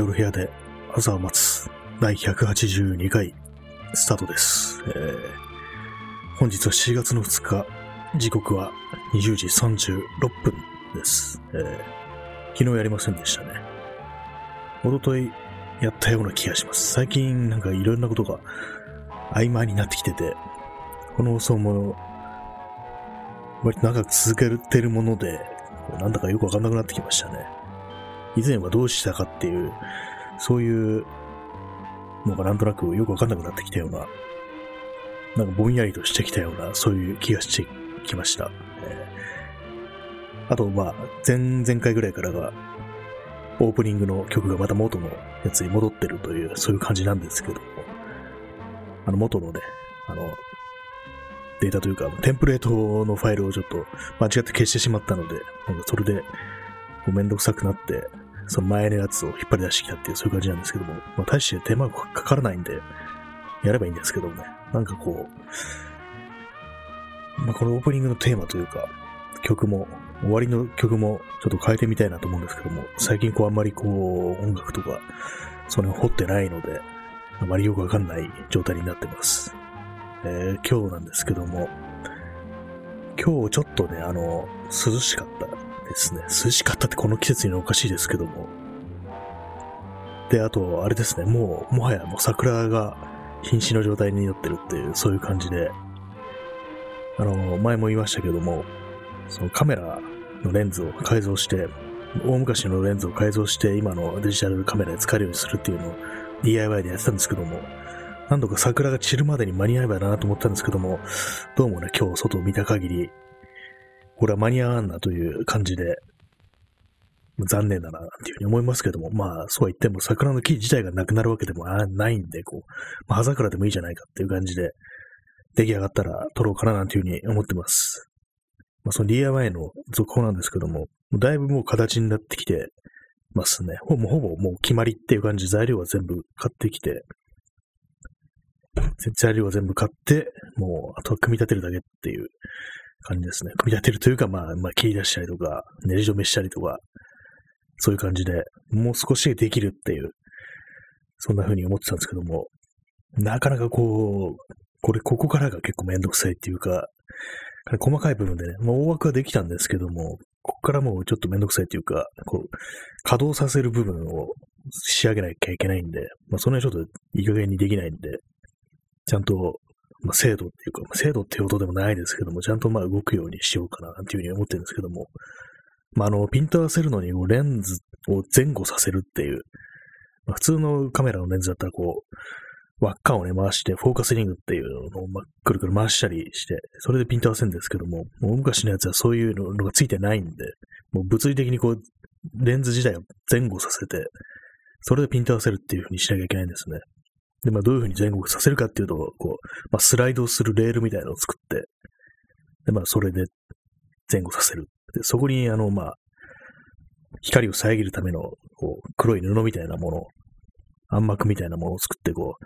夜部屋で朝を待つ第182回スタートです。えー本日は7月の2日、時刻は20時36分です。えー昨日やりませんでしたね。おとといやったような気がします。最近なんかいろんなことが曖昧になってきてて、この放送も割と長く続けてるもので、なんだかよくわかんなくなってきましたね。以前はどうしたかっていう、そういうのがなんとなくよくわかんなくなってきたような、なんかぼんやりとしてきたような、そういう気がしてきました。あと、まあ、前々回ぐらいからが、オープニングの曲がまた元のやつに戻ってるという、そういう感じなんですけども、あの元のね、あの、データというか、テンプレートのファイルをちょっと間違って消してしまったので、なんかそれで、こうめんどくさくなって、その前のやつを引っ張り出してきたっていう、そういう感じなんですけども、まあ、大して手間がかからないんで、やればいいんですけどもね、なんかこう、まあ、このオープニングのテーマというか、曲も、終わりの曲もちょっと変えてみたいなと思うんですけども、最近こうあんまりこう、音楽とか、それを掘ってないので、あまりよくわかんない状態になってます。えー今日なんですけども、今日ちょっとね、あの、涼しかった。ですね。涼しかったってこの季節におかしいですけども。で、あと、あれですね、もう、もはやもう桜が瀕死の状態になってるっていう、そういう感じで、あの、前も言いましたけども、そのカメラのレンズを改造して、大昔のレンズを改造して、今のデジタルカメラで使えるようにするっていうのを DIY でやってたんですけども、何度か桜が散るまでに間に合えばなと思ったんですけども、どうもね、今日外を見た限り、これは間に合わんなという感じで、残念だな、っていうふうに思いますけども、まあ、そうは言っても桜の木自体がなくなるわけでもないんで、こう、まあ、葉桜でもいいじゃないかっていう感じで、出来上がったら撮ろうかななんていうふうに思ってます。まあ、その DIY の続報なんですけども、だいぶもう形になってきてますね。ほぼほぼもう決まりっていう感じ材料は全部買ってきて、材料は全部買って、もうあとは組み立てるだけっていう感じですね。組み立てるというか、まあ、まあ、切り出したりとか、練り止めしたりとか、そういう感じで、もう少しできるっていう、そんな風に思ってたんですけども、なかなかこう、これ、ここからが結構めんどくさいっていうか、細かい部分でね、まあ、大枠はできたんですけども、ここからもうちょっとめんどくさいっていうか、こう、稼働させる部分を仕上げなきゃいけないんで、まあ、その辺ちょっといい加減にできないんで、ちゃんと、まあ、精度っていうか、まあ精度っていうことでもないですけども、ちゃんとまあ動くようにしようかな、なんていうふうに思ってるんですけども、まあ、あの、ピント合わせるのにレンズを前後させるっていう、まあ、普通のカメラのレンズだったらこう、輪っかをね、回して、フォーカスリングっていうのを、まあ、くるくる回したりして、それでピント合わせるんですけども、もう昔のやつはそういうのがついてないんで、もう物理的にこう、レンズ自体を前後させて、それでピント合わせるっていう風にしなきゃいけないんですね。で、まあ、どういう風に前後させるかっていうと、こう、まあ、スライドするレールみたいなのを作って、で、まあ、それで前後させる。で、そこに、あの、まあ、光を遮るための、こう、黒い布みたいなもの、暗幕みたいなものを作って、こう、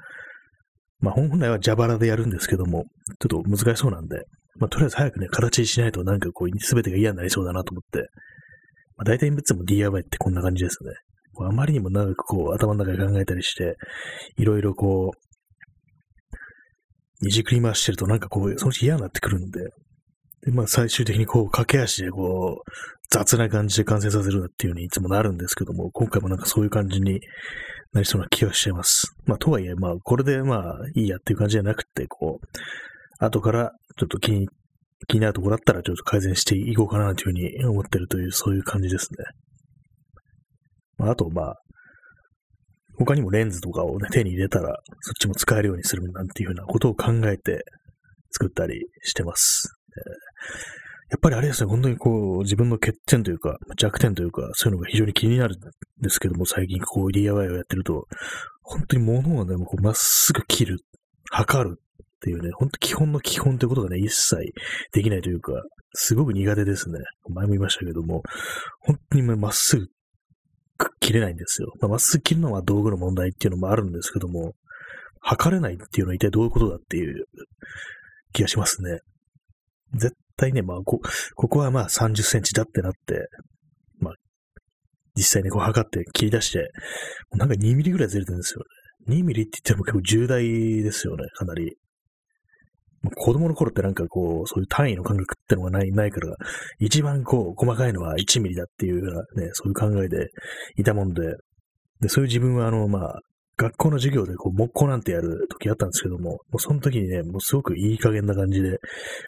まあ、本来は蛇腹でやるんですけども、ちょっと難しそうなんで、まあ、とりあえず早くね、形にしないとなんかこう、すべてが嫌になりそうだなと思って、まあ、大体いつも DIY ってこんな感じですね。あまりにも長くこう、頭の中で考えたりして、いろいろこう、いじくり回してるとなんかこう、そのうち嫌になってくるんで、で、まあ最終的にこう、駆け足でこう、雑な感じで完成させるなっていう風にいつもなるんですけども、今回もなんかそういう感じになりそうな気がしちゃいます。まあとはいえ、まあこれでまあいいやっていう感じじゃなくて、こう、後からちょっと気に、気になるところだったらちょっと改善していこうかなというふうに思ってるという、そういう感じですね。まあ、あと、まあ、他にもレンズとかをね、手に入れたら、そっちも使えるようにするなんていうふうなことを考えて作ったりしてます。えーやっぱりあれですね、本当にこう、自分の欠点というか、弱点というか、そういうのが非常に気になるんですけども、最近こう DIY をやってると、本当に物をね、もうまっすぐ切る、測るっていうね、本当基本の基本ということがね、一切できないというか、すごく苦手ですね。前も言いましたけども、本当にまっすぐ切れないんですよ。まあ、まっすぐ切るのは道具の問題っていうのもあるんですけども、測れないっていうのは一体どういうことだっていう気がしますね。絶対ね、まあこ、ここはまあ30センチだってなって、まあ、実際にこう測って切り出して、なんか2ミリぐらいずれてるんですよね。2ミリって言っても結構重大ですよね、かなり。子供の頃ってなんかこう、そういう単位の感覚ってのがない、ないから、一番こう、細かいのは1ミリだっていうようなね、そういう考えでいたもんで、で、そういう自分はあの、まあ、学校の授業でこう木工なんてやる時あったんですけども、もうその時にね、もうすごくいい加減な感じで、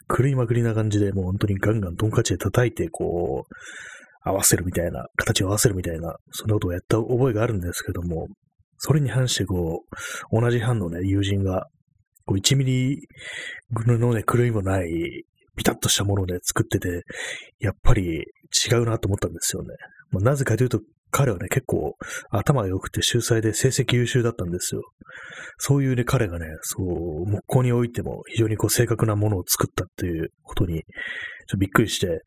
狂いまくりな感じで、もう本当にガンガントンカチで叩いて、こう、合わせるみたいな、形を合わせるみたいな、そんなことをやった覚えがあるんですけども、それに反してこう、同じ班のね、友人が、こう1ミリのね、狂いもない、ピタッとしたもので作ってて、やっぱり違うなと思ったんですよね。まあ、なぜかというと、彼はね、結構頭が良くて秀才で成績優秀だったんですよ。そういうね、彼がね、そう、木工においても非常にこう正確なものを作ったっていうことに、ちょっとびっくりして、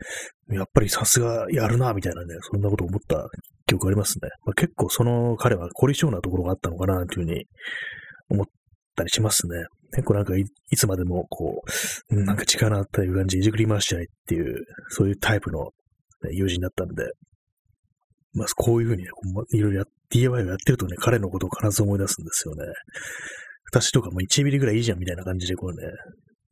やっぱりさすがやるな、みたいなね、そんなことを思った記憶ありますね。まあ、結構その彼は凝り性なところがあったのかな、というふうに思ったりしますね。結構なんかいつまでもこう、なんか力あったいう感じいじくり回しちゃいっていう、そういうタイプの、ね、友人だったんで、まあ、こういうふうにね、いろいろ DIY をやってるとね、彼のことを必ず思い出すんですよね。私とかも1ミリぐらいいいじゃんみたいな感じでこうね、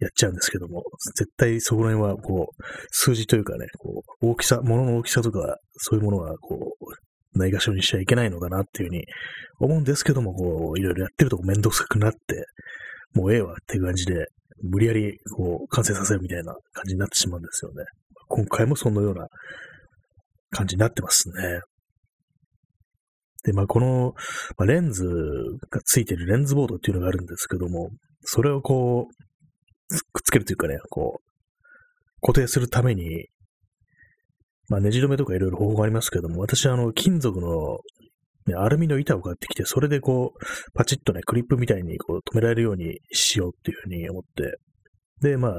やっちゃうんですけども、絶対そこら辺はこう、数字というかね、こう、大きさ、物の大きさとか、そういうものはこう、ないがしろにしちゃいけないのだなっていうふうに思うんですけども、こう、いろいろやってるとめんどくさくなって、もうええわって感じで、無理やりこう、完成させるみたいな感じになってしまうんですよね。今回もそのような感じになってますね。で、まあ、この、まあ、レンズがついてるレンズボードっていうのがあるんですけども、それをこう、くっつけるというかね、こう、固定するために、まあ、ネジ止めとかいろいろ方法がありますけども、私はあの、金属の、ね、アルミの板を買ってきて、それでこう、パチッとね、クリップみたいにこう止められるようにしようっていうふうに思って、で、まあ、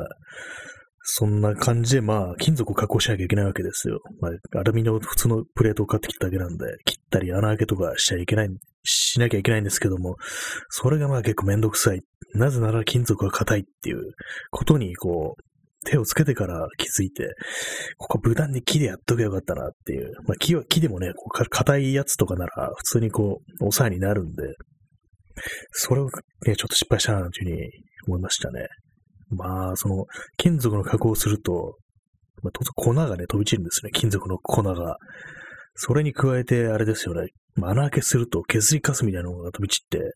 そんな感じで、まあ、金属を加工しなきゃいけないわけですよ。まあ、アルミの普通のプレートを買ってきただけなんで、切ったり穴開けとかしちゃいけない、しなきゃいけないんですけども、それがまあ結構めんどくさい。なぜなら金属が硬いっていうことに、こう、手をつけてから気づいて、ここ無断に木でやっとけばよかったなっていう。まあ木は、木でもね、こう硬いやつとかなら普通にこう、抑えになるんで、それをね、ちょっと失敗したなというふうに思いましたね。まあ、その、金属の加工をすると、まあ、当然粉がね、飛び散るんですね。金属の粉が。それに加えて、あれですよね。まあ、穴開けすると削りカスみたいなのが飛び散って、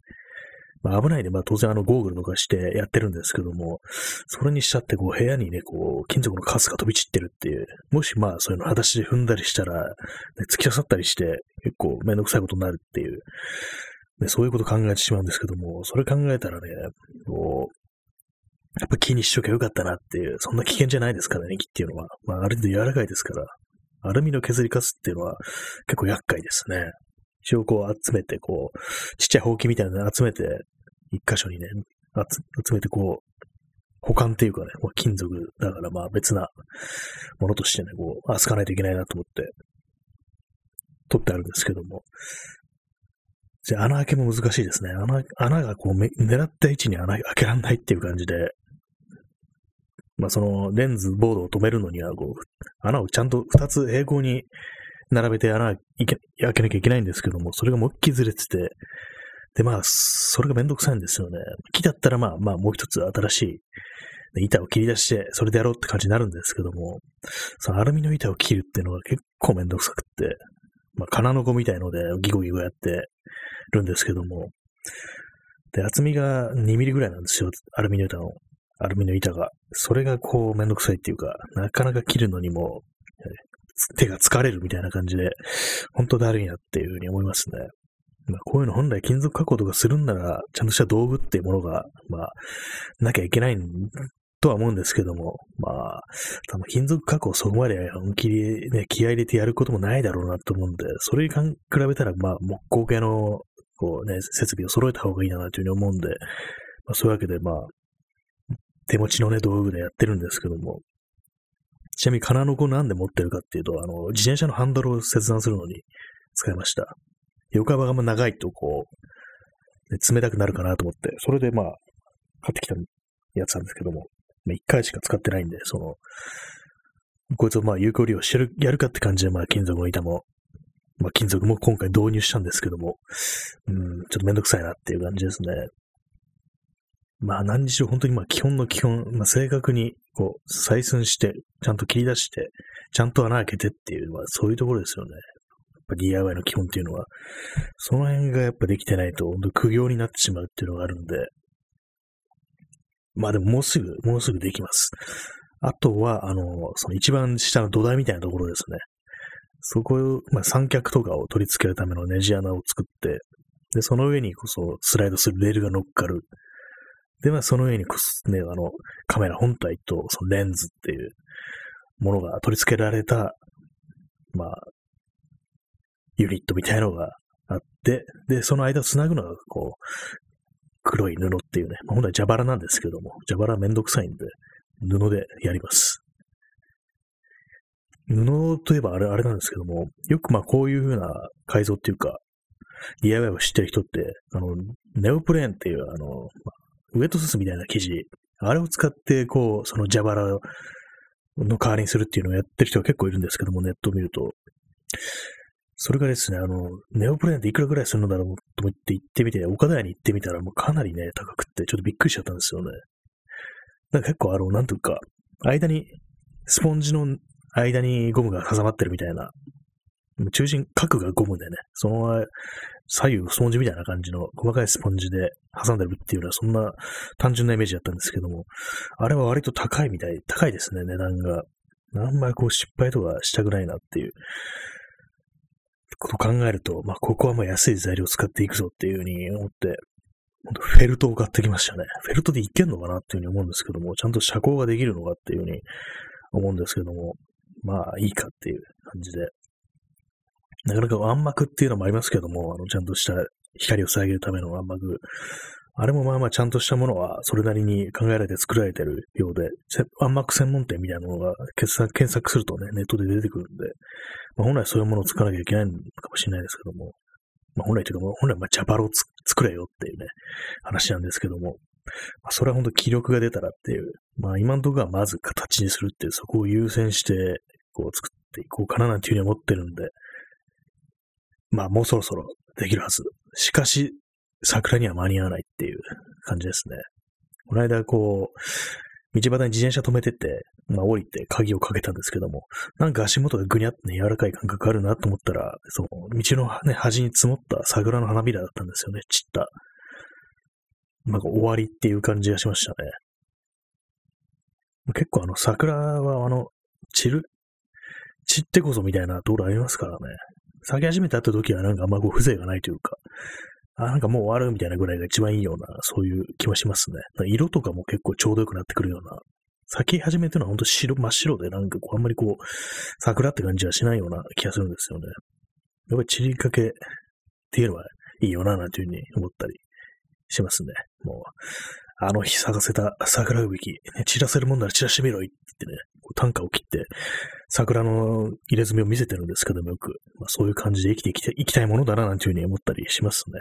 まあ、危ないで、まあ、当然あの、ゴーグルとかしてやってるんですけども、それにしちゃって、こう、部屋にね、こう、金属のカスが飛び散ってるっていう、もしまあ、そういうの裸足で踏んだりしたら、ね、突き刺さったりして、結構めんどくさいことになるっていう、ね、そういうこと考えてしまうんですけども、それ考えたらね、こう、やっぱ木にしとけばよかったなっていう、そんな危険じゃないですからね、木っていうのは。まあ、ある程度柔らかいですから、アルミの削りカスっていうのは結構厄介ですね。一応こう集めて、こう、ちっちゃいほうきみたいなの集めて、一箇所にね、集めてこう、保管っていうかね、金属だからまあ別なものとしてね、こう、扱わないといけないなと思って、取ってあるんですけども、じゃあ穴開けも難しいですね。穴、穴がこう狙った位置に穴開けらんないっていう感じで、まあそのレンズボードを止めるのにはこう、穴をちゃんと2つ平行に並べて穴開けなきゃいけないんですけども、それがもっきずれてて、でまあ、それがめんどくさいんですよね。木だったらまあまあもう一つ新しい板を切り出して、それでやろうって感じになるんですけども、そのアルミの板を切るっていうのが結構めんどくさくって、まあ、金の子みたいのでギゴギゴやってるんですけども、で、厚みが2ミリぐらいなんですよ、アルミの板の。アルミの板が。それがこうめんどくさいっていうか、なかなか切るのにも、手が疲れるみたいな感じで、本当だるいなっていうふうに思いますね。まあ、こういうの本来金属加工とかするんなら、ちゃんとした道具っていうものが、まあ、なきゃいけないとは思うんですけども、まあ、多分金属加工そこまで本気でね、気合入れてやることもないだろうなと思うんで、それに比べたら、まあ、木工系の、こうね、設備を揃えた方がいいなというふうに思うんで、まあ、そういうわけで、まあ、手持ちのね、道具でやってるんですけども、ちなみに金の子なんで持ってるかっていうと、あの、自転車のハンドルを切断するのに使いました。横幅が長いとこう、ね、冷たくなるかなと思って、それでまあ、買ってきたやつなんですけども、一回しか使ってないんで、その、こいつをまあ有効利用してる、やるかって感じで、まあ金属の板もまあ、金属も今回導入したんですけども、うん、ちょっとめんどくさいなっていう感じですね。まあ何にしろ本当にまあ基本の基本、まあ正確にこう採寸して、ちゃんと切り出して、ちゃんと穴開けてっていうのはそういうところですよね。ぱ DIY の基本っていうのは、その辺がやっぱできてないと、本当苦行になってしまうっていうのがあるんで、まあでももうすぐ、もうすぐできます。あとは、あの、その一番下の土台みたいなところですね。そこを、まあ、三脚とかを取り付けるためのネジ穴を作って、で、その上にこそスライドするレールが乗っかる。で、まあ、その上にこそね、あの、カメラ本体とそのレンズっていうものが取り付けられた、まあ、ユニットみたいなのがあって、で、その間を繋ぐのが、こう、黒い布っていうね、まあ、本来蛇腹なんですけども、蛇腹めんどくさいんで、布でやります。布といえばあれ、あれなんですけども、よくまあこういう風な改造っていうか、DIY を知ってる人って、あの、ネオプレーンっていう、あの、ウェットスーツみたいな生地、あれを使って、こう、その蛇腹の代わりにするっていうのをやってる人が結構いるんですけども、ネットを見ると。それがですね、あの、ネオプレーンっていくらぐらいするのだろうと思って行ってみて、岡田屋に行ってみたらもうかなりね、高くって、ちょっとびっくりしちゃったんですよね。だか結構あの、なんというか、間に、スポンジの間にゴムが挟まってるみたいな、中心角がゴムでね、そのまま左右スポンジみたいな感じの細かいスポンジで挟んでるっていうのはそんな単純なイメージだったんですけども、あれは割と高いみたい、高いですね、値段が。あんまりこう失敗とかしたくないなっていうこと考えると、まあ、ここはまあ安い材料を使っていくぞっていうふうに思って、フェルトを買ってきましたね。フェルトでいけんのかなっていうふうに思うんですけども、ちゃんと遮光ができるのかっていうふうに思うんですけども、まあいいかっていう感じで。なかなか暗幕っていうのもありますけども、あの、ちゃんとした光を遮るための暗幕。あれもまあまあちゃんとしたものはそれなりに考えられて作られてるようで、暗幕専門店みたいなものが検索するとね、ネットで出てくるんで、まあ、本来そういうものを作らなきゃいけないのかもしれないですけども、まあ、本来というか、本来まあジャパロを作れよっていうね、話なんですけども、まあ、それは本当気力が出たらっていう、まあ今のところはまず形にするっていう、そこを優先して、こう作っていこうかななんていうふうに思ってるんで、まあもうそろそろできるはず。しかし、桜には間に合わないっていう感じですね。この間、こう、道端に自転車止めてて、まあ降りて鍵をかけたんですけども、なんか足元がぐにゃってね、柔らかい感覚あるなと思ったら、その道のね、端に積もった桜の花びらだったんですよね、散った。なんか終わりっていう感じがしましたね。結構あの桜はあの、散る、散ってこそみたいなところありますからね。咲き始めたった時はなんかあんまこう風情がないというか、あ、なんかもう終わるみたいなぐらいが一番いいような、そういう気はしますね。色とかも結構ちょうど良くなってくるような。咲き始めてるのは本当白、真っ白でなんかこうあんまりこう、桜って感じはしないような気がするんですよね。やっぱり散りかけっていうのはいいよな、なんていうふうに思ったりしますね。もう、あの日咲かせた桜吹雪、ね、散らせるもんなら散らしてみろいって言ってね、短歌を切って、桜の入れ墨を見せてるんですけども、よく、まあ、そういう感じで生きていきたいきたいものだな、なんていうふうに思ったりしますね。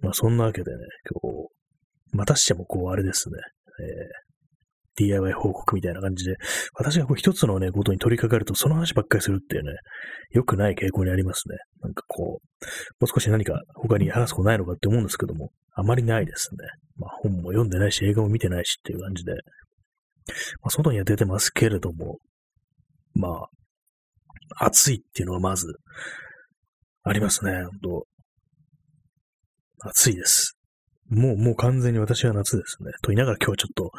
まあ、そんなわけでね、今日、またしてもこう、あれですね、え DIY 報告みたいな感じで、私がこう一つのね、ことに取り掛かると、その話ばっかりするっていうね、良くない傾向にありますね。なんかこう、もう少し何か他に話すことないのかって思うんですけども、あまりないですね。まあ本も読んでないし、映画も見てないしっていう感じで、まあ外には出てますけれども、まあ、暑いっていうのはまず、ありますね、本当暑いです。もう、もう完全に私は夏ですね。と言いながら今日はちょっと、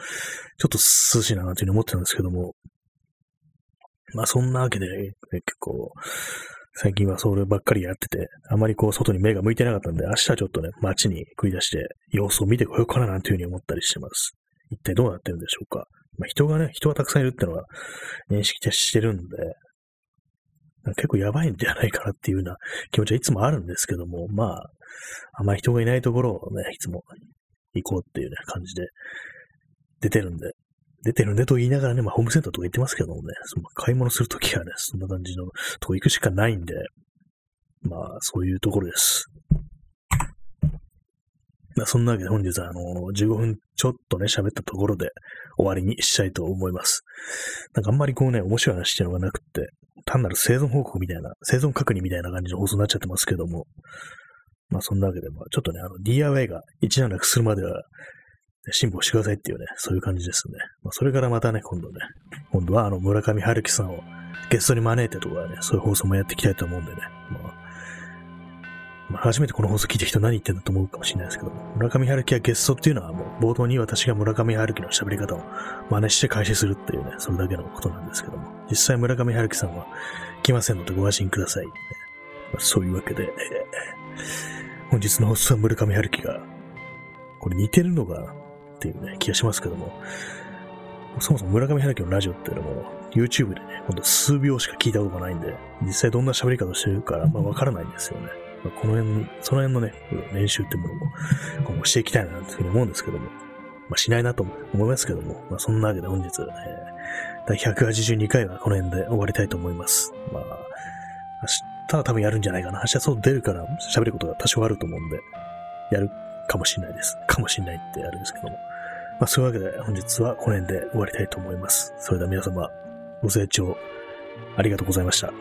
ちょっと涼しいななんていうふうに思ってたんですけども、まあそんなわけで、結構、最近はそればっかりやってて、あまりこう外に目が向いてなかったんで、明日はちょっとね、街に繰り出して様子を見てこようかななんていうふうに思ったりしてます。一体どうなってるんでしょうか。まあ人がね、人がたくさんいるってのは認識してるんで、結構やばいんじゃないかなっていうような気持ちはいつもあるんですけども、まあ、あんまり人がいないところをね、いつも行こうっていうね、感じで出てるんで、出てるんでと言いながらね、まあ、ホームセンターとか行ってますけどもね、その買い物するときはね、そんな感じのとこ行くしかないんで、まあ、そういうところです。まあ、そんなわけで本日はあの、15分ちょっとね、喋ったところで終わりにしたいと思います。なんかあんまりこうね、面白い話っていうのがなくって、単なる生存報告みたいな、生存確認みたいな感じの放送になっちゃってますけども、まあそんなわけで、まあちょっとね、あの DIY が一段落するまでは辛抱してくださいっていうね、そういう感じですね。まあそれからまたね、今度ね、今度はあの村上春樹さんをゲストに招いてとかね、そういう放送もやっていきたいと思うんでね、まあまあ、初めてこの放送聞いた人何言ってんだと思うかもしれないですけども、村上春樹はゲストっていうのはもう冒頭に私が村上春樹の喋り方を真似して開始するっていうね、それだけのことなんですけども、実際村上春樹さんは来ませんのでご安心ください。そういうわけで、えー、本日の放送は村上春樹が、これ似てるのかっていうね、気がしますけども、そもそも村上春樹のラジオっていうのも、YouTube でね、ほんと数秒しか聞いたことがないんで、実際どんな喋り方をしてるか、まあわからないんですよね。まあ、この辺、その辺のね、練習ってものも今後していきたいなというふうに思うんですけども、まあ、しないなと思いますけども、まあ、そんなわけで本日、えー、第182回はこの辺で終わりたいと思います。まあ、ったら多分やるんじゃないかな。明日そう出るから喋ることが多少あると思うんで、やるかもしれないです。かもしれないってあるんですけども。まあ、そういうわけで本日はこの辺で終わりたいと思います。それでは皆様、ご清聴ありがとうございました。